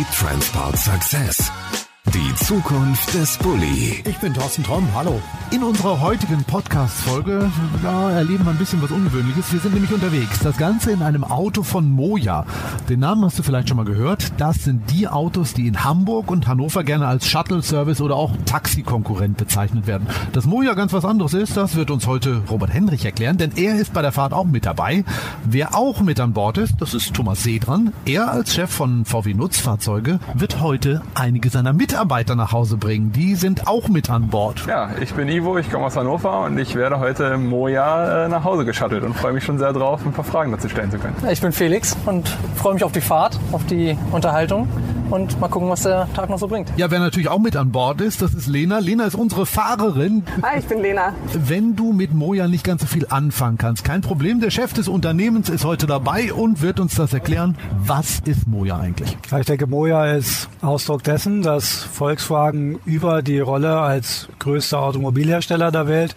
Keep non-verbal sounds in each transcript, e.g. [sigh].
Bully Transport Success. Die Zukunft des Bulli. Ich bin Thorsten Tromm, hallo. In unserer heutigen Podcast-Folge erleben wir ein bisschen was Ungewöhnliches. Wir sind nämlich unterwegs. Das Ganze in einem Auto von Moja. Den Namen hast du vielleicht schon mal gehört. Das sind die Autos, die in Hamburg und Hannover gerne als Shuttle-Service oder auch Taxi-Konkurrent bezeichnet werden. Dass Moja ganz was anderes ist, das wird uns heute Robert Henrich erklären, denn er ist bei der Fahrt auch mit dabei. Wer auch mit an Bord ist, das ist Thomas Sedran. Er als Chef von VW Nutzfahrzeuge wird heute einige seiner Mitarbeiter Mitarbeiter nach Hause bringen. Die sind auch mit an Bord. Ja, ich bin Ivo, ich komme aus Hannover und ich werde heute Moja äh, nach Hause geschattelt und freue mich schon sehr drauf, ein paar Fragen dazu stellen zu können. Ich bin Felix und freue mich auf die Fahrt, auf die Unterhaltung und mal gucken, was der Tag noch so bringt. Ja, wer natürlich auch mit an Bord ist, das ist Lena. Lena ist unsere Fahrerin. Hi, ich bin Lena. Wenn du mit Moja nicht ganz so viel anfangen kannst, kein Problem. Der Chef des Unternehmens ist heute dabei und wird uns das erklären. Was ist Moja eigentlich? Ich denke, Moja ist Ausdruck dessen, dass Volkswagen über die Rolle als größter Automobilhersteller der Welt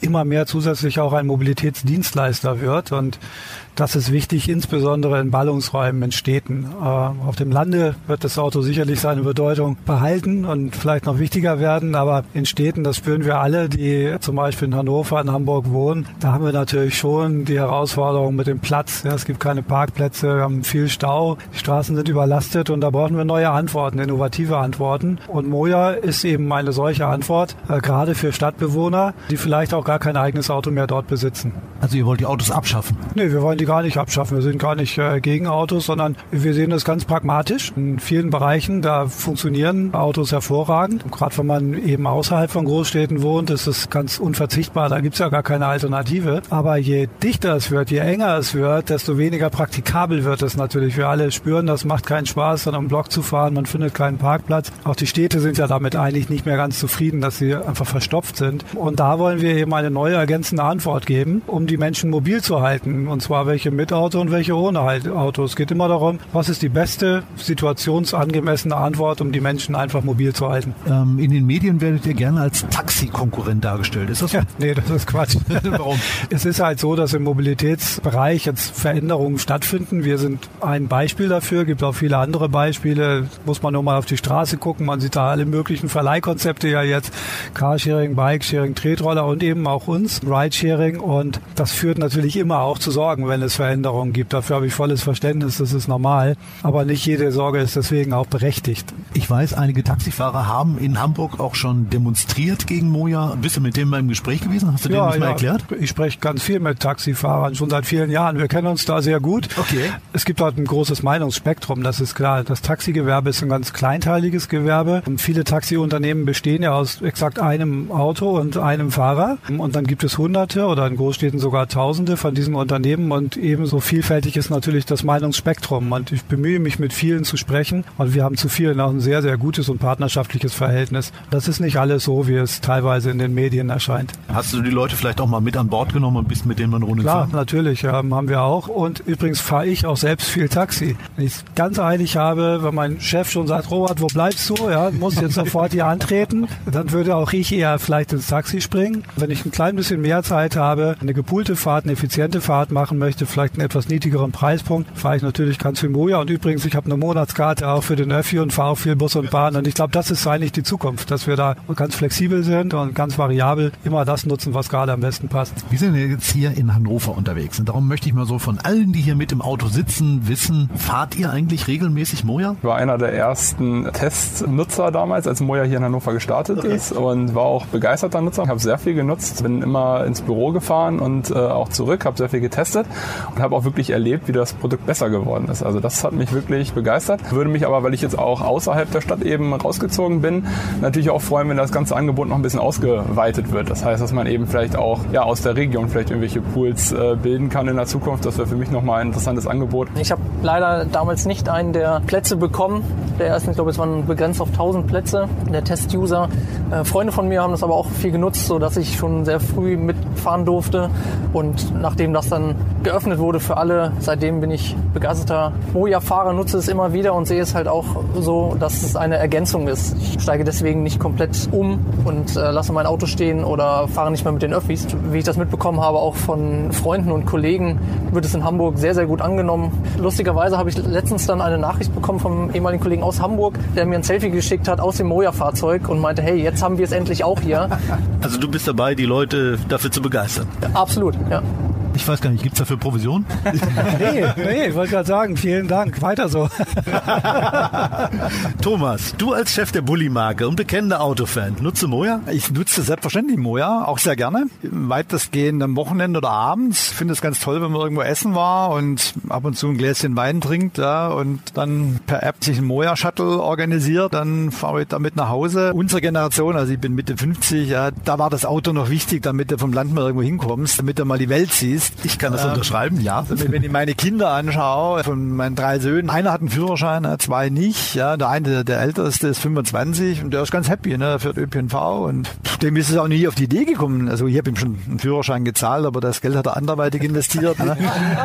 immer mehr zusätzlich auch ein Mobilitätsdienstleister wird und das ist wichtig, insbesondere in Ballungsräumen, in Städten. Äh, auf dem Lande wird das Auto sicherlich seine Bedeutung behalten und vielleicht noch wichtiger werden, aber in Städten, das spüren wir alle, die zum Beispiel in Hannover, in Hamburg wohnen, da haben wir natürlich schon die Herausforderung mit dem Platz. Es gibt keine Parkplätze, wir haben viel Stau, die Straßen sind überlastet und da brauchen wir neue Antworten, innovative Antworten. Und Moja ist eben eine solche Antwort, äh, gerade für Stadtbewohner, die vielleicht auch gar kein eigenes Auto mehr dort besitzen. Also ihr wollt die Autos abschaffen? Nee, wir wollen die gar nicht abschaffen. Wir sind gar nicht äh, gegen Autos, sondern wir sehen das ganz pragmatisch. In vielen Bereichen, da funktionieren Autos hervorragend. Gerade wenn man eben außerhalb von Großstädten wohnt, ist es ganz unverzichtbar. Da gibt's ja gar keine Alternative. Aber je dichter es wird, je enger es wird, desto weniger praktikabel wird es natürlich. Wir alle spüren, das macht keinen Spaß, dann am Block zu fahren. Man findet keinen Parkplatz. Auch die Städte sind ja damit eigentlich nicht mehr ganz zufrieden, dass sie einfach verstopft sind. Und da wollen wir eben eine neue ergänzende Antwort geben, um die Menschen mobil zu halten. Und zwar welche mit Auto und welche ohne Auto. Es geht immer darum, was ist die beste situationsangemessene Antwort, um die Menschen einfach mobil zu halten. Ähm, in den Medien werdet ihr gerne als Taxi-Konkurrent dargestellt. Ist das so? Ja, nee, das ist Quatsch. [laughs] Warum? Es ist halt so, dass im Mobilitätsbereich jetzt Veränderungen stattfinden. Wir sind ein Beispiel dafür, gibt auch viele andere Beispiele. Muss man nur mal auf die Straße gucken. Man sieht da alle möglichen Verleihkonzepte ja jetzt. Carsharing, Bikesharing, Tretroller und eben auch uns, Ridesharing. Und das führt natürlich immer auch zu Sorgen, wenn es Veränderungen gibt. Dafür habe ich volles Verständnis, das ist normal. Aber nicht jede Sorge ist deswegen auch berechtigt. Ich weiß, einige Taxifahrer haben in Hamburg auch schon demonstriert gegen Moja. Bist du mit dem mal im Gespräch gewesen? Hast du ja, denen das ja. mal erklärt? Ich spreche ganz viel mit Taxifahrern, schon seit vielen Jahren. Wir kennen uns da sehr gut. Okay. Es gibt dort ein großes Meinungsspektrum, das ist klar. Das Taxigewerbe ist ein ganz kleinteiliges Gewerbe. Und viele Taxiunternehmen bestehen ja aus exakt einem Auto und einem Fahrer. Und dann gibt es Hunderte oder in Großstädten sogar Tausende von diesen Unternehmen und ebenso vielfältig ist natürlich das Meinungsspektrum. Und ich bemühe mich, mit vielen zu sprechen. Und wir haben zu vielen auch ein sehr, sehr gutes und partnerschaftliches Verhältnis. Das ist nicht alles so, wie es teilweise in den Medien erscheint. Hast du die Leute vielleicht auch mal mit an Bord genommen und bist mit denen eine Runde Klar, gefahren? natürlich, ähm, haben wir auch. Und übrigens fahre ich auch selbst viel Taxi. Wenn ich es ganz eilig habe, wenn mein Chef schon sagt, Robert, wo bleibst du? Ja, muss jetzt sofort hier antreten. Dann würde auch ich eher vielleicht ins Taxi springen. Wenn ich ein klein bisschen mehr Zeit habe, eine gepoolte Fahrt, eine effiziente Fahrt machen möchte, vielleicht einen etwas niedrigeren Preispunkt, fahre ich natürlich ganz viel Moja. Und übrigens, ich habe eine Monatskarte auch für den Öffi und fahre auch viel Bus und Bahn. Und ich glaube, das ist eigentlich die Zukunft, dass wir da ganz flexibel sind und ganz variabel immer das nutzen, was gerade am besten passt. Wir sind jetzt hier in Hannover unterwegs und darum möchte ich mal so von allen, die hier mit im Auto sitzen, wissen, fahrt ihr eigentlich regelmäßig Moja? Ich war einer der ersten Testnutzer damals, als Moja hier in Hannover gestartet okay. ist und war auch begeisterter Nutzer. Ich habe sehr viel genutzt, bin immer ins Büro gefahren und äh, auch zurück, habe sehr viel getestet und habe auch wirklich erlebt, wie das Produkt besser geworden ist. Also das hat mich wirklich begeistert. Würde mich aber, weil ich jetzt auch außerhalb der Stadt eben rausgezogen bin, natürlich auch freuen, wenn das ganze Angebot noch ein bisschen ausgeweitet wird. Das heißt, dass man eben vielleicht auch ja, aus der Region vielleicht irgendwelche Pools äh, bilden kann in der Zukunft. Das wäre für mich nochmal ein interessantes Angebot. Ich habe leider damals nicht einen der Plätze bekommen. Der erste, ich glaube, es waren begrenzt auf 1000 Plätze, der Test-User. Äh, Freunde von mir haben das aber auch viel genutzt, sodass ich schon sehr früh mitfahren durfte. Und nachdem das dann geöffnet geöffnet wurde für alle. Seitdem bin ich begeisterter Moja-Fahrer, nutze es immer wieder und sehe es halt auch so, dass es eine Ergänzung ist. Ich steige deswegen nicht komplett um und äh, lasse mein Auto stehen oder fahre nicht mehr mit den Öffis. Wie ich das mitbekommen habe, auch von Freunden und Kollegen, wird es in Hamburg sehr, sehr gut angenommen. Lustigerweise habe ich letztens dann eine Nachricht bekommen vom ehemaligen Kollegen aus Hamburg, der mir ein Selfie geschickt hat aus dem Moja-Fahrzeug und meinte, hey, jetzt haben wir es endlich auch hier. [laughs] Also du bist dabei, die Leute dafür zu begeistern. Absolut, ja. Ich weiß gar nicht, gibt's dafür Provision? [laughs] nee, nee, ich wollte gerade sagen, vielen Dank. Weiter so. [laughs] Thomas, du als Chef der Bulli-Marke und bekennender Autofan, nutze Moja? Ich nutze selbstverständlich Moja, auch sehr gerne. Weitestgehend am Wochenende oder abends. Ich finde es ganz toll, wenn man irgendwo essen war und ab und zu ein Gläschen Wein trinkt ja, und dann per App sich ein Moja-Shuttle organisiert. Dann fahre ich damit nach Hause. Unsere Generation, also ich bin Mitte 50, ja, da war das Auto noch wichtig, damit du vom Land mal irgendwo hinkommst, damit du mal die Welt siehst ist. Ich kann das ähm, unterschreiben, ja. Wenn ich meine Kinder anschaue, von meinen drei Söhnen, einer hat einen Führerschein, zwei nicht. Ja, der eine, der älteste, ist 25 und der ist ganz happy, ne? Der fährt ÖPNV und dem ist es auch nie auf die Idee gekommen. Also ich habe ihm schon einen Führerschein gezahlt, aber das Geld hat er anderweitig investiert. ne?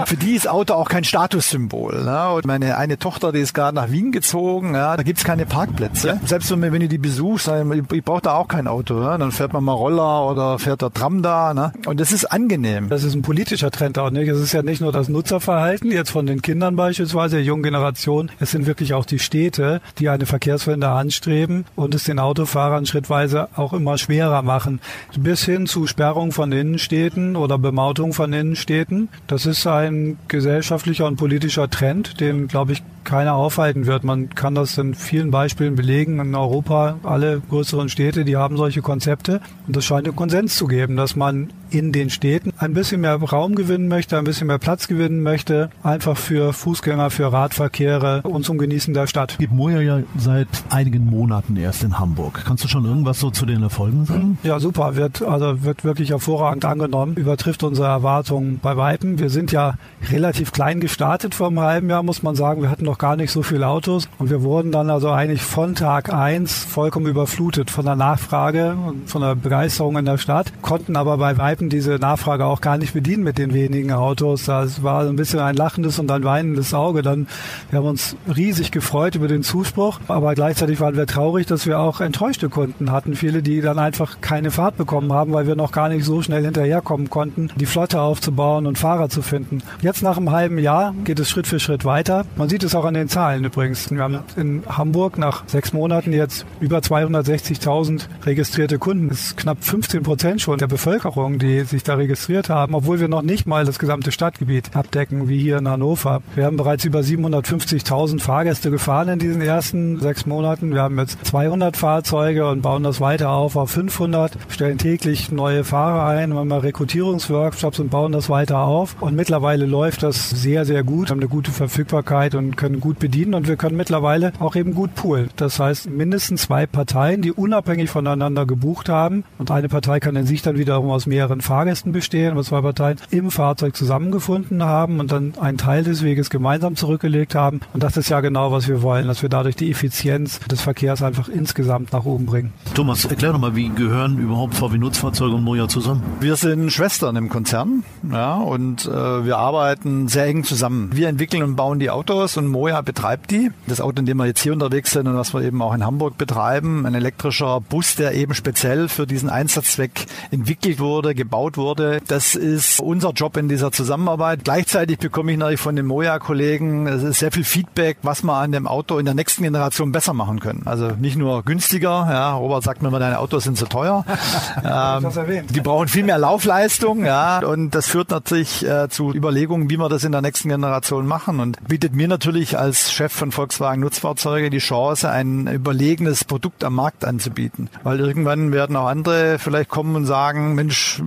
Für die ist Auto auch kein Statussymbol. Ne? Und meine eine Tochter, die ist gerade nach Wien gezogen, ja, da gibt's keine Parkplätze. Ja. Selbst wenn, wenn ich die besuche, ich, ich brauche da auch kein Auto. Ne? Dann fährt man mal Roller oder fährt der Tram da. Ne? Und das ist angenehm. Das ist ein politischer Trend auch nicht. Es ist ja nicht nur das Nutzerverhalten, jetzt von den Kindern beispielsweise, der jungen Generation. Es sind wirklich auch die Städte, die eine Verkehrswende anstreben und es den Autofahrern schrittweise auch immer schwerer machen. Bis hin zu Sperrung von Innenstädten oder Bemautung von Innenstädten. Das ist ein gesellschaftlicher und politischer Trend, den, glaube ich, keiner aufhalten wird. Man kann das in vielen Beispielen belegen. In Europa, alle größeren Städte, die haben solche Konzepte. Und es scheint einen Konsens zu geben, dass man in den Städten ein bisschen mehr Raum gewinnen möchte, ein bisschen mehr Platz gewinnen möchte, einfach für Fußgänger, für Radverkehre und zum Genießen der Stadt. Gibt Moja ja seit einigen Monaten erst in Hamburg. Kannst du schon irgendwas so zu den Erfolgen sagen? Ja, super. Wird, also wird wirklich hervorragend angenommen. Übertrifft unsere Erwartungen bei Weitem. Wir sind ja relativ klein gestartet vor einem halben Jahr, muss man sagen. Wir hatten noch gar nicht so viele Autos und wir wurden dann also eigentlich von Tag eins vollkommen überflutet von der Nachfrage und von der Begeisterung in der Stadt, konnten aber bei Weitem diese Nachfrage auch gar nicht bedienen mit den wenigen Autos. Das war ein bisschen ein lachendes und ein weinendes Auge. Dann, wir haben uns riesig gefreut über den Zuspruch, aber gleichzeitig waren wir traurig, dass wir auch enttäuschte Kunden hatten. Viele, die dann einfach keine Fahrt bekommen haben, weil wir noch gar nicht so schnell hinterherkommen konnten, die Flotte aufzubauen und Fahrer zu finden. Jetzt nach einem halben Jahr geht es Schritt für Schritt weiter. Man sieht es auch an den Zahlen übrigens. Wir haben in Hamburg nach sechs Monaten jetzt über 260.000 registrierte Kunden. Das ist knapp 15 Prozent schon der Bevölkerung, die sich da registriert haben, obwohl wir noch nicht mal das gesamte Stadtgebiet abdecken, wie hier in Hannover. Wir haben bereits über 750.000 Fahrgäste gefahren in diesen ersten sechs Monaten. Wir haben jetzt 200 Fahrzeuge und bauen das weiter auf auf 500, stellen täglich neue Fahrer ein, haben mal Rekrutierungsworkshops und bauen das weiter auf. Und mittlerweile läuft das sehr, sehr gut, wir haben eine gute Verfügbarkeit und können gut bedienen und wir können mittlerweile auch eben gut poolen. Das heißt, mindestens zwei Parteien, die unabhängig voneinander gebucht haben und eine Partei kann in sich dann wiederum aus mehreren Fahrgästen bestehen, aber zwei Parteien im Fahrzeug zusammengefunden haben und dann einen Teil des Weges gemeinsam zurückgelegt haben. Und das ist ja genau, was wir wollen, dass wir dadurch die Effizienz des Verkehrs einfach insgesamt nach oben bringen. Thomas, erklär doch mal, wie gehören überhaupt VW-Nutzfahrzeuge und Moja zusammen? Wir sind Schwestern im Konzern ja, und äh, wir arbeiten sehr eng zusammen. Wir entwickeln und bauen die Autos und Moja betreibt die. Das Auto, in dem wir jetzt hier unterwegs sind und was wir eben auch in Hamburg betreiben, ein elektrischer Bus, der eben speziell für diesen Einsatzzweck entwickelt wurde, gebaut wurde. Das ist unser Job in dieser Zusammenarbeit. Gleichzeitig bekomme ich natürlich von den Moja-Kollegen sehr viel Feedback, was wir an dem Auto in der nächsten Generation besser machen können. Also nicht nur günstiger. Ja, Robert sagt mir immer, deine Autos sind zu teuer. [laughs] ähm, die brauchen viel mehr Laufleistung. Ja, und das führt natürlich äh, zu Überlegungen, wie wir das in der nächsten Generation machen und bietet mir natürlich als Chef von Volkswagen Nutzfahrzeuge die Chance, ein überlegenes Produkt am Markt anzubieten. Weil irgendwann werden auch andere vielleicht kommen und sagen, Mensch,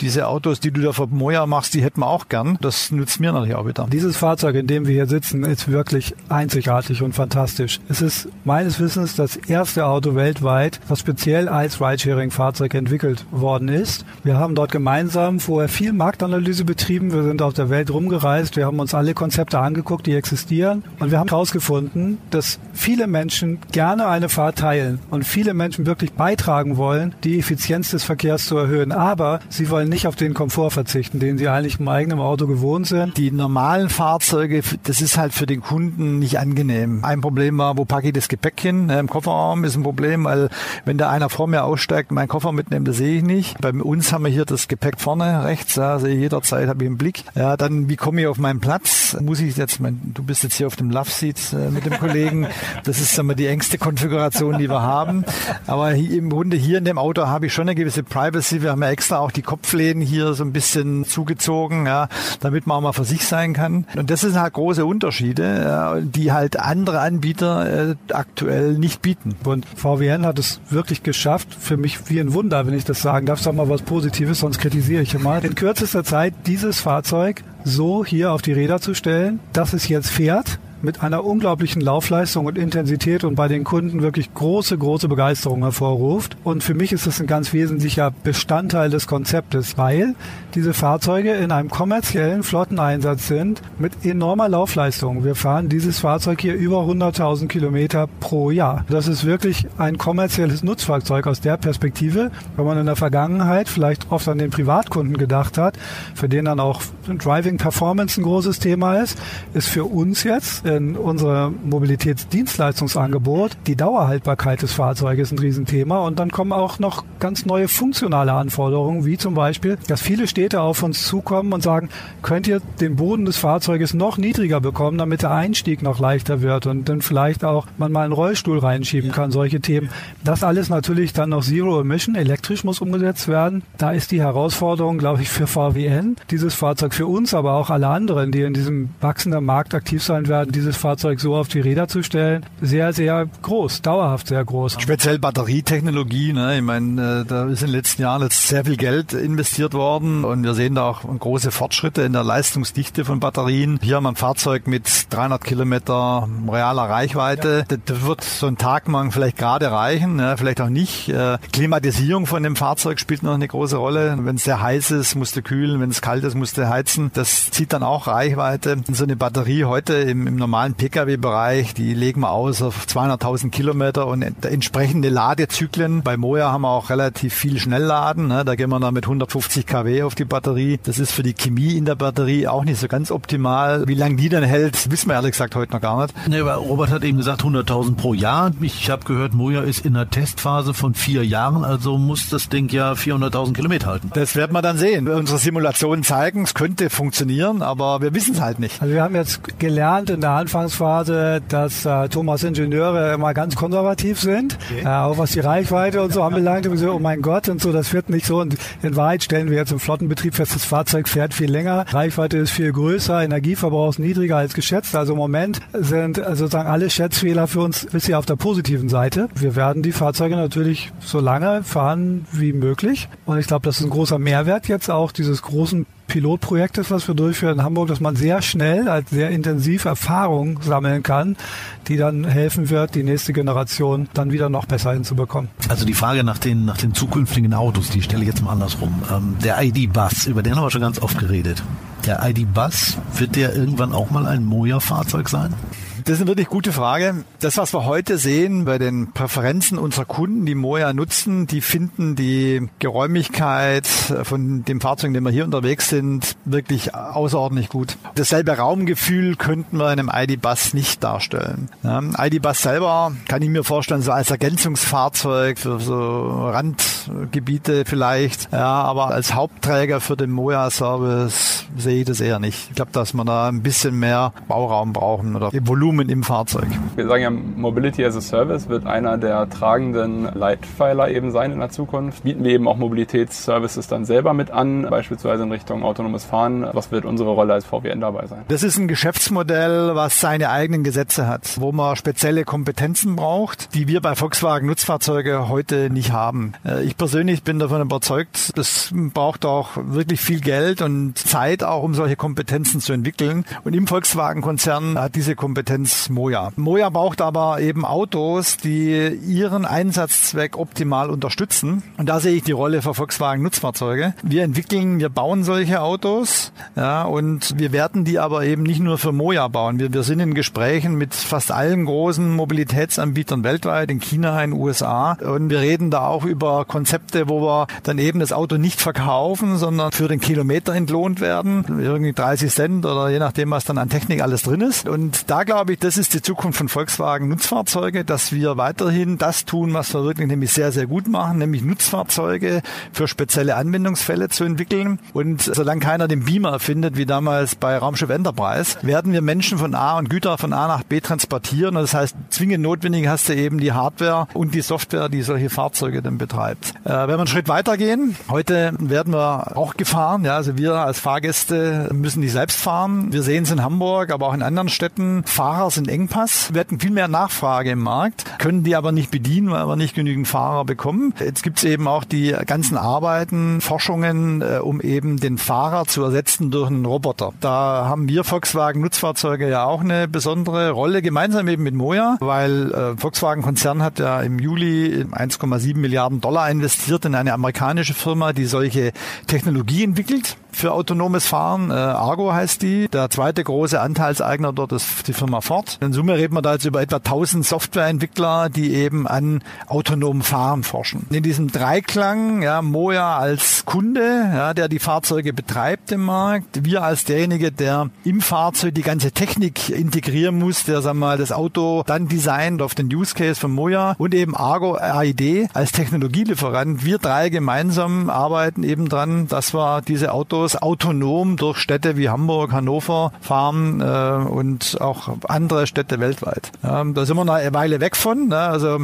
diese Autos, die du da für Moja machst, die hätten wir auch gern. Das nützt mir natürlich auch wieder. Dieses Fahrzeug, in dem wir hier sitzen, ist wirklich einzigartig und fantastisch. Es ist meines Wissens das erste Auto weltweit, was speziell als Ridesharing-Fahrzeug entwickelt worden ist. Wir haben dort gemeinsam vorher viel Marktanalyse betrieben. Wir sind auf der Welt rumgereist. Wir haben uns alle Konzepte angeguckt, die existieren. Und wir haben herausgefunden, dass viele Menschen gerne eine Fahrt teilen und viele Menschen wirklich beitragen wollen, die Effizienz des Verkehrs zu erhöhen. Aber Sie wollen nicht auf den Komfort verzichten, den Sie eigentlich im eigenen Auto gewohnt sind. Die normalen Fahrzeuge, das ist halt für den Kunden nicht angenehm. Ein Problem war, wo packe ich das Gepäck hin? Im Kofferraum ist ein Problem, weil wenn da einer vor mir aussteigt, meinen Koffer mitnimmt, das sehe ich nicht. Bei uns haben wir hier das Gepäck vorne rechts, ja, sehe jederzeit, habe ich einen Blick. Ja, dann wie komme ich auf meinen Platz? Muss ich jetzt, mein, du bist jetzt hier auf dem Love Seat äh, mit dem Kollegen. Das ist sagen wir, die engste Konfiguration, die wir haben. Aber hier, im Grunde hier in dem Auto habe ich schon eine gewisse Privacy. Wir haben ja extra auch die Kopfläden hier so ein bisschen zugezogen, ja, damit man auch mal für sich sein kann. Und das sind halt große Unterschiede, die halt andere Anbieter äh, aktuell nicht bieten. Und VWN hat es wirklich geschafft, für mich wie ein Wunder, wenn ich das sagen darf, sag mal was Positives, sonst kritisiere ich immer, in kürzester Zeit dieses Fahrzeug so hier auf die Räder zu stellen, dass es jetzt fährt mit einer unglaublichen Laufleistung und Intensität und bei den Kunden wirklich große, große Begeisterung hervorruft. Und für mich ist das ein ganz wesentlicher Bestandteil des Konzeptes, weil diese Fahrzeuge in einem kommerziellen Flotteneinsatz sind mit enormer Laufleistung. Wir fahren dieses Fahrzeug hier über 100.000 Kilometer pro Jahr. Das ist wirklich ein kommerzielles Nutzfahrzeug aus der Perspektive, wenn man in der Vergangenheit vielleicht oft an den Privatkunden gedacht hat, für den dann auch Driving Performance ein großes Thema ist, ist für uns jetzt in unserem Mobilitätsdienstleistungsangebot die Dauerhaltbarkeit des Fahrzeuges ein Riesenthema. Und dann kommen auch noch ganz neue funktionale Anforderungen, wie zum Beispiel, dass viele Städte auf uns zukommen und sagen, könnt ihr den Boden des Fahrzeuges noch niedriger bekommen, damit der Einstieg noch leichter wird und dann vielleicht auch man mal einen Rollstuhl reinschieben kann, solche Themen. Das alles natürlich dann noch Zero Emission, elektrisch muss umgesetzt werden. Da ist die Herausforderung, glaube ich, für VWN, dieses Fahrzeug für uns, aber auch alle anderen, die in diesem wachsenden Markt aktiv sein werden, dieses Fahrzeug so auf die Räder zu stellen, sehr, sehr groß, dauerhaft sehr groß. Speziell Batterietechnologie, ne? ich meine, äh, da ist in den letzten Jahren jetzt sehr viel Geld investiert worden und wir sehen da auch große Fortschritte in der Leistungsdichte von Batterien. Hier haben wir ein Fahrzeug mit 300 Kilometer realer Reichweite. Ja. Das wird so ein Tagmang vielleicht gerade reichen, ne? vielleicht auch nicht. Äh, Klimatisierung von dem Fahrzeug spielt noch eine große Rolle. Wenn es sehr heiß ist, musste kühlen, wenn es kalt ist, musste heizen. Das zieht dann auch Reichweite. So eine Batterie heute im, im normalen Pkw-Bereich, die legen wir aus auf 200.000 Kilometer und entsprechende Ladezyklen. Bei Moja haben wir auch relativ viel Schnellladen. Ne? Da gehen wir dann mit 150 kW auf die Batterie. Das ist für die Chemie in der Batterie auch nicht so ganz optimal. Wie lange die dann hält, wissen wir ehrlich gesagt heute noch gar nicht. Nee, aber Robert hat eben gesagt 100.000 pro Jahr. Ich habe gehört, Moja ist in der Testphase von vier Jahren, also muss das Ding ja 400.000 Kilometer halten. Das werden wir dann sehen. Unsere Simulationen zeigen, es könnte funktionieren, aber wir wissen es halt nicht. Also wir haben jetzt gelernt in der Anfangsphase, dass äh, Thomas Ingenieure immer ganz konservativ sind, okay. äh, auch was die Reichweite und so [laughs] anbelangt. Und so, oh mein Gott und so, das wird nicht so. Und in Wahrheit stellen wir jetzt im Flottenbetrieb fest, das Fahrzeug fährt viel länger, Reichweite ist viel größer, Energieverbrauch ist niedriger als geschätzt. Also im Moment sind äh, sozusagen alle Schätzfehler für uns bisher auf der positiven Seite. Wir werden die Fahrzeuge natürlich so lange fahren wie möglich. Und ich glaube, das ist ein großer Mehrwert jetzt auch dieses großen Pilotprojektes, was wir durchführen in Hamburg, dass man sehr schnell, als sehr intensiv Erfahrung sammeln kann, die dann helfen wird, die nächste Generation dann wieder noch besser hinzubekommen. Also die Frage nach den, nach den zukünftigen Autos, die stelle ich jetzt mal andersrum. Ähm, der ID-Bus, über den haben wir schon ganz oft geredet. Der ID-Bus, wird der irgendwann auch mal ein Moja-Fahrzeug sein? Das ist eine wirklich gute Frage. Das, was wir heute sehen bei den Präferenzen unserer Kunden, die Moja nutzen, die finden die Geräumigkeit von dem Fahrzeug, in dem wir hier unterwegs sind, wirklich außerordentlich gut. Dasselbe Raumgefühl könnten wir in einem ID-Bus nicht darstellen. Ja, ID-Bus selber kann ich mir vorstellen, so als Ergänzungsfahrzeug für so Randgebiete vielleicht, ja, aber als Hauptträger für den Moja-Service sehe ich das eher nicht. Ich glaube, dass wir da ein bisschen mehr Bauraum brauchen oder Volumen Volumen im Fahrzeug. Wir sagen ja, Mobility as a Service wird einer der tragenden Leitpfeiler eben sein in der Zukunft. Bieten wir eben auch Mobilitätsservices dann selber mit an, beispielsweise in Richtung autonomes Fahren. Was wird unsere Rolle als VWN dabei sein? Das ist ein Geschäftsmodell, was seine eigenen Gesetze hat, wo man spezielle Kompetenzen braucht, die wir bei Volkswagen Nutzfahrzeuge heute nicht haben. Äh, ich persönlich bin davon überzeugt, das braucht auch wirklich viel Geld und Zeit auch, um solche Kompetenzen zu entwickeln. Und im Volkswagen-Konzern hat diese Kompetenz Moja. Moja braucht aber eben Autos, die ihren Einsatzzweck optimal unterstützen. Und da sehe ich die Rolle für Volkswagen Nutzfahrzeuge. Wir entwickeln, wir bauen solche Autos, ja, und wir werden die aber eben nicht nur für Moja bauen. Wir, wir sind in Gesprächen mit fast allen großen Mobilitätsanbietern weltweit, in China, in den USA. Und wir reden da auch über Konzepte, wo wir dann eben das Auto nicht verkaufen, sondern für den Kilometer entlohnt werden. Irgendwie 30 Cent oder je nachdem, was dann an Technik alles drin ist. Und da glaube ich, das ist die Zukunft von Volkswagen Nutzfahrzeuge, dass wir weiterhin das tun, was wir wirklich nämlich sehr, sehr gut machen, nämlich Nutzfahrzeuge für spezielle Anwendungsfälle zu entwickeln. Und solange keiner den Beamer erfindet, wie damals bei Raumschiff Enterprise, werden wir Menschen von A und Güter von A nach B transportieren. Und das heißt, zwingend notwendig hast du eben die Hardware und die Software, die solche Fahrzeuge dann betreibt. Äh, wenn wir einen Schritt weitergehen, heute werden wir auch gefahren. Ja, also wir als Fahrgäste müssen die selbst fahren. Wir sehen es in Hamburg, aber auch in anderen Städten. Fahrer sind Engpass. Wir hatten viel mehr Nachfrage im Markt, können die aber nicht bedienen, weil wir nicht genügend Fahrer bekommen. Jetzt gibt es eben auch die ganzen Arbeiten, Forschungen, äh, um eben den Fahrer zu ersetzen durch einen Roboter. Da haben wir Volkswagen Nutzfahrzeuge ja auch eine besondere Rolle, gemeinsam eben mit Moja, weil äh, Volkswagen Konzern hat ja im Juli 1,7 Milliarden Dollar investiert in eine amerikanische Firma, die solche Technologie entwickelt für autonomes Fahren. Äh, Argo heißt die. Der zweite große Anteilseigner dort ist die Firma Ford. In Summe reden wir da jetzt über etwa 1000 Softwareentwickler, die eben an autonomem Fahren forschen. In diesem Dreiklang, ja, Moja als Kunde, ja, der die Fahrzeuge betreibt im Markt, wir als derjenige, der im Fahrzeug die ganze Technik integrieren muss, der sagen wir mal das Auto dann designt auf den Use Case von Moja und eben Argo AID als Technologielieferant. Wir drei gemeinsam arbeiten eben dran, dass wir diese Autos autonom durch Städte wie Hamburg, Hannover fahren äh, und auch andere Städte weltweit. Ja, da sind wir noch eine Weile weg von. Ne? Also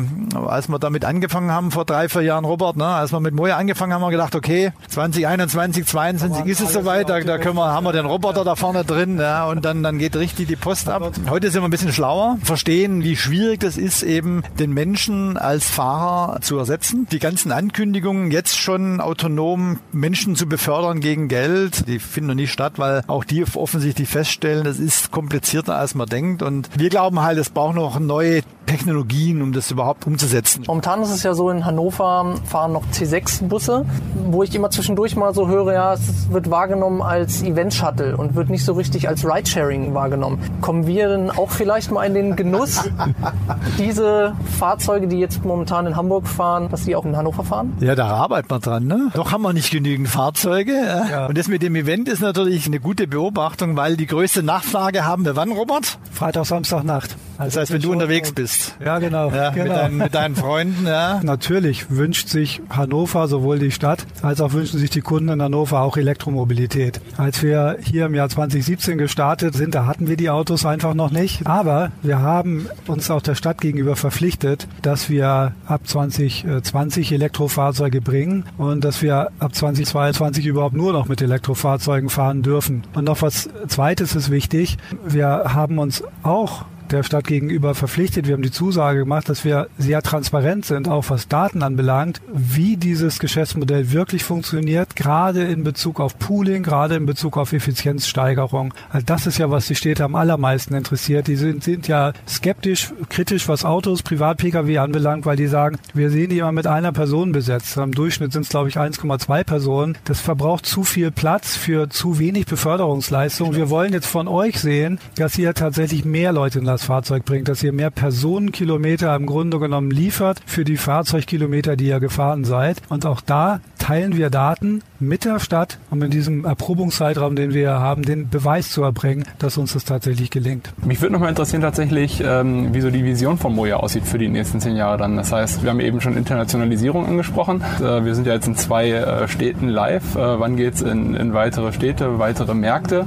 als wir damit angefangen haben vor drei, vier Jahren, Robert, ne? als wir mit Moja angefangen haben, haben wir gedacht, okay, 2021, 2022 ist es soweit, da, da können wir, haben wir den Roboter da vorne drin ja, und dann, dann geht richtig die Post ab. Heute sind wir ein bisschen schlauer, verstehen, wie schwierig das ist, eben den Menschen als Fahrer zu ersetzen. Die ganzen Ankündigungen, jetzt schon autonom Menschen zu befördern gegen Geld, die finden noch nicht statt, weil auch die offensichtlich feststellen, das ist komplizierter, als man denkt. Und wir glauben halt, es braucht noch neue Technologien, um das überhaupt umzusetzen. Momentan ist es ja so, in Hannover fahren noch C6-Busse, wo ich immer zwischendurch mal so höre, ja, es wird wahrgenommen als Event-Shuttle und wird nicht so richtig als Ridesharing wahrgenommen. Kommen wir denn auch vielleicht mal in den Genuss, [laughs] diese Fahrzeuge, die jetzt momentan in Hamburg fahren, dass die auch in Hannover fahren? Ja, da arbeitet man dran. Ne? Doch haben wir nicht genügend Fahrzeuge. Ja. Und das mit dem Event ist natürlich eine gute Beobachtung, weil die größte Nachfrage haben wir wann, Robert? Freitag, Samstag, Nacht. Also das heißt, wenn du unterwegs bist. Ja, genau. Ja, genau. Mit, deinen, mit, deinen, Freunden, ja. Natürlich wünscht sich Hannover, sowohl die Stadt, als auch wünschen sich die Kunden in Hannover auch Elektromobilität. Als wir hier im Jahr 2017 gestartet sind, da hatten wir die Autos einfach noch nicht. Aber wir haben uns auch der Stadt gegenüber verpflichtet, dass wir ab 2020 Elektrofahrzeuge bringen und dass wir ab 2022 überhaupt nur noch mit Elektrofahrzeugen fahren dürfen. Und noch was Zweites ist wichtig. Wir haben uns auch der Stadt gegenüber verpflichtet. Wir haben die Zusage gemacht, dass wir sehr transparent sind, auch was Daten anbelangt, wie dieses Geschäftsmodell wirklich funktioniert, gerade in Bezug auf Pooling, gerade in Bezug auf Effizienzsteigerung. Also das ist ja, was die Städte am allermeisten interessiert. Die sind, sind ja skeptisch, kritisch, was Autos, Privat-Pkw anbelangt, weil die sagen, wir sehen die immer mit einer Person besetzt. Im Durchschnitt sind es, glaube ich, 1,2 Personen. Das verbraucht zu viel Platz für zu wenig Beförderungsleistung. Wir wollen jetzt von euch sehen, dass ihr tatsächlich mehr Leute in das Fahrzeug bringt, dass ihr mehr Personenkilometer im Grunde genommen liefert für die Fahrzeugkilometer, die ihr gefahren seid. Und auch da teilen wir Daten mit der Stadt, um in diesem Erprobungszeitraum, den wir haben, den Beweis zu erbringen, dass uns das tatsächlich gelingt. Mich würde nochmal interessieren tatsächlich, ähm, wie so die Vision von Moja aussieht für die nächsten zehn Jahre dann. Das heißt, wir haben eben schon Internationalisierung angesprochen. Äh, wir sind ja jetzt in zwei äh, Städten live. Äh, wann geht's in, in weitere Städte, weitere Märkte?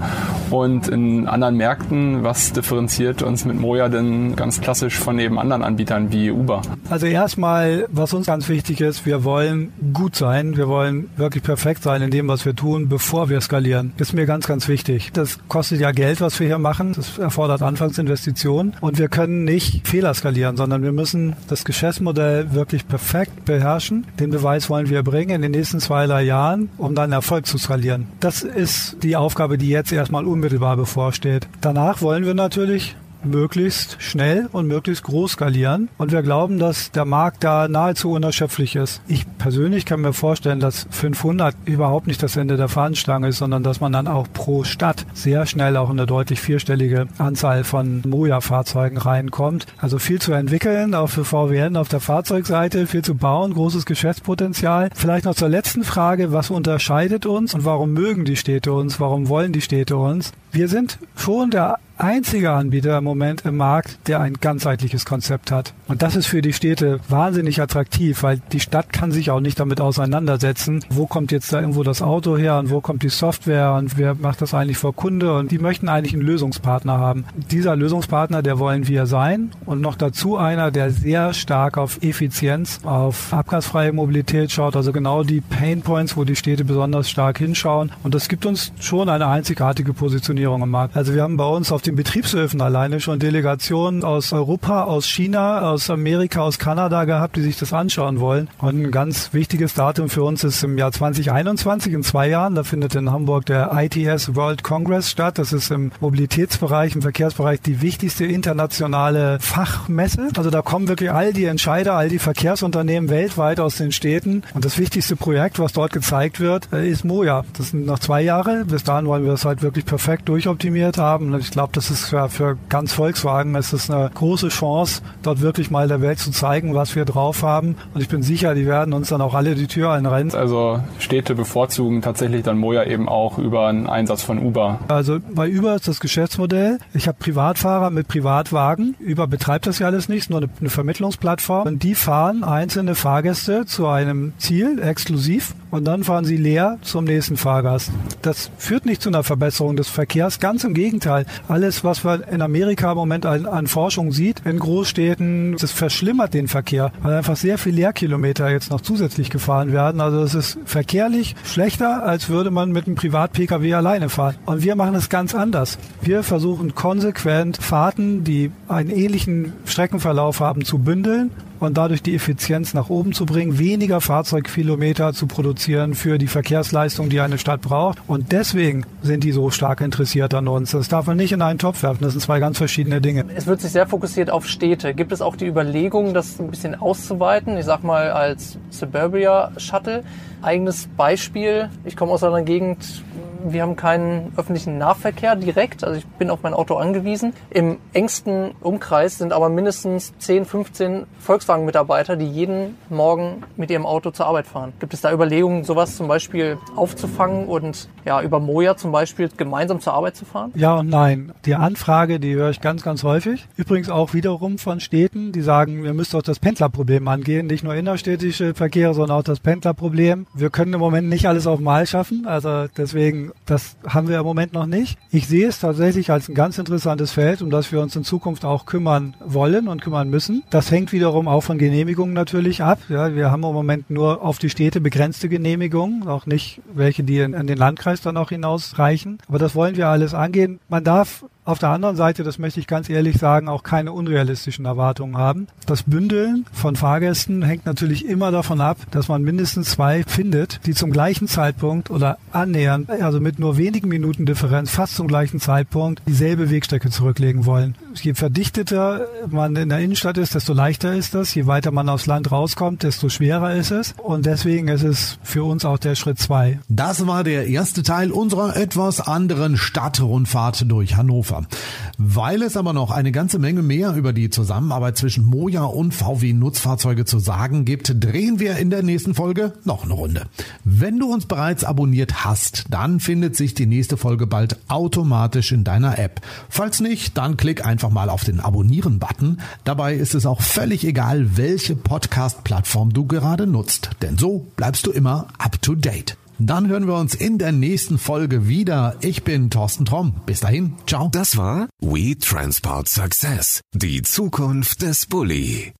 Und in anderen Märkten, was differenziert uns mit Moja denn ganz klassisch von eben anderen Anbietern wie Uber? Also erstmal, was uns ganz wichtig ist, wir wollen gut sein, wir wollen wirklich perfekt sein sein in dem, was wir tun, bevor wir skalieren. Ist mir ganz, ganz wichtig. Das kostet ja Geld, was wir hier machen. Das erfordert Anfangsinvestitionen und wir können nicht Fehler skalieren, sondern wir müssen das Geschäftsmodell wirklich perfekt beherrschen. Den Beweis wollen wir bringen in den nächsten zwei, drei Jahren, um dann Erfolg zu skalieren. Das ist die Aufgabe, die jetzt erstmal unmittelbar bevorsteht. Danach wollen wir natürlich möglichst schnell und möglichst groß skalieren. Und wir glauben, dass der Markt da nahezu unerschöpflich ist. Ich persönlich kann mir vorstellen, dass 500 überhaupt nicht das Ende der Fahnenstange ist, sondern dass man dann auch pro Stadt sehr schnell auch in eine deutlich vierstellige Anzahl von Moja-Fahrzeugen reinkommt. Also viel zu entwickeln, auch für VWN auf der Fahrzeugseite, viel zu bauen, großes Geschäftspotenzial. Vielleicht noch zur letzten Frage, was unterscheidet uns und warum mögen die Städte uns, warum wollen die Städte uns? Wir sind schon der einzige Anbieter im Moment im Markt, der ein ganzheitliches Konzept hat. Und das ist für die Städte wahnsinnig attraktiv, weil die Stadt kann sich auch nicht damit auseinandersetzen, wo kommt jetzt da irgendwo das Auto her und wo kommt die Software und wer macht das eigentlich vor Kunde? Und die möchten eigentlich einen Lösungspartner haben. Dieser Lösungspartner, der wollen wir sein. Und noch dazu einer, der sehr stark auf Effizienz, auf abgasfreie Mobilität schaut, also genau die Pain Points, wo die Städte besonders stark hinschauen. Und das gibt uns schon eine einzigartige Positionierung im Markt. Also wir haben bei uns auf den Betriebshöfen alleine schon Delegationen aus Europa, aus China, aus Amerika, aus Kanada gehabt, die sich das anschauen wollen. Und ein ganz wichtiges Datum für uns ist im Jahr 2021, in zwei Jahren. Da findet in Hamburg der ITS World Congress statt. Das ist im Mobilitätsbereich, im Verkehrsbereich die wichtigste internationale Fachmesse. Also da kommen wirklich all die Entscheider, all die Verkehrsunternehmen weltweit aus den Städten. Und das wichtigste Projekt, was dort gezeigt wird, äh, ist Moja. Das sind noch zwei Jahre. Bis dahin wollen wir es halt wirklich perfekt durchoptimiert haben. Und ich glaube, das ist für, für ganz Volkswagen ist eine große Chance, dort wirklich mal der Welt zu zeigen, was wir drauf haben. Und ich bin sicher, die werden uns dann auch alle die Tür einrennen. Also Städte bevorzugen tatsächlich dann Moja eben auch über einen Einsatz von Uber. Also bei Uber ist das Geschäftsmodell. Ich habe Privatfahrer mit Privatwagen. Uber betreibt das ja alles nicht, nur eine, eine Vermittlungsplattform. Und die fahren einzelne Fahrgäste zu einem Ziel exklusiv und dann fahren sie leer zum nächsten Fahrgast. Das führt nicht zu einer Verbesserung des Verkehrs, ganz im Gegenteil. Alles, was man in Amerika im Moment an, an Forschung sieht, in Großstädten, das verschlimmert den Verkehr, weil einfach sehr viel Leerkilometer jetzt noch zusätzlich gefahren werden. Also es ist verkehrlich schlechter, als würde man mit einem Privat-Pkw alleine fahren. Und wir machen es ganz anders. Wir versuchen konsequent Fahrten, die einen ähnlichen Streckenverlauf haben, zu bündeln und dadurch die Effizienz nach oben zu bringen, weniger Fahrzeugkilometer zu produzieren für die Verkehrsleistung, die eine Stadt braucht. Und deswegen sind die so stark interessiert an uns. Das darf man nicht in einen Topf werfen. Das sind zwei ganz verschiedene Dinge. Es wird sich sehr fokussiert auf Städte. Gibt es auch die Überlegung, das ein bisschen auszuweiten? Ich sag mal als Suburbia Shuttle. Eigenes Beispiel. Ich komme aus einer Gegend, wir haben keinen öffentlichen Nahverkehr direkt, also ich bin auf mein Auto angewiesen. Im engsten Umkreis sind aber mindestens 10, 15 Volkswagen-Mitarbeiter, die jeden Morgen mit ihrem Auto zur Arbeit fahren. Gibt es da Überlegungen, sowas zum Beispiel aufzufangen und ja, über Moja zum Beispiel gemeinsam zur Arbeit zu fahren? Ja und nein. Die Anfrage, die höre ich ganz, ganz häufig. Übrigens auch wiederum von Städten, die sagen, wir müssen auch das Pendlerproblem angehen. Nicht nur innerstädtische Verkehre, sondern auch das Pendlerproblem. Wir können im Moment nicht alles auf Mal schaffen. Also deswegen das haben wir im Moment noch nicht. Ich sehe es tatsächlich als ein ganz interessantes Feld, um das wir uns in Zukunft auch kümmern wollen und kümmern müssen. Das hängt wiederum auch von Genehmigungen natürlich ab. Ja, wir haben im Moment nur auf die Städte begrenzte Genehmigungen, auch nicht welche, die in, in den Landkreis dann auch hinausreichen. Aber das wollen wir alles angehen. Man darf auf der anderen Seite, das möchte ich ganz ehrlich sagen, auch keine unrealistischen Erwartungen haben. Das Bündeln von Fahrgästen hängt natürlich immer davon ab, dass man mindestens zwei findet, die zum gleichen Zeitpunkt oder annähernd, also mit nur wenigen Minuten Differenz, fast zum gleichen Zeitpunkt dieselbe Wegstrecke zurücklegen wollen. Je verdichteter man in der Innenstadt ist, desto leichter ist das. Je weiter man aufs Land rauskommt, desto schwerer ist es. Und deswegen ist es für uns auch der Schritt zwei. Das war der erste Teil unserer etwas anderen Stadtrundfahrt durch Hannover. Weil es aber noch eine ganze Menge mehr über die Zusammenarbeit zwischen Moja und VW Nutzfahrzeuge zu sagen gibt, drehen wir in der nächsten Folge noch eine Runde. Wenn du uns bereits abonniert hast, dann findet sich die nächste Folge bald automatisch in deiner App. Falls nicht, dann klick einfach mal auf den Abonnieren-Button. Dabei ist es auch völlig egal, welche Podcast-Plattform du gerade nutzt, denn so bleibst du immer up to date. Dann hören wir uns in der nächsten Folge wieder. Ich bin Thorsten Tromm. Bis dahin, ciao. Das war We Transport Success, die Zukunft des Bulli.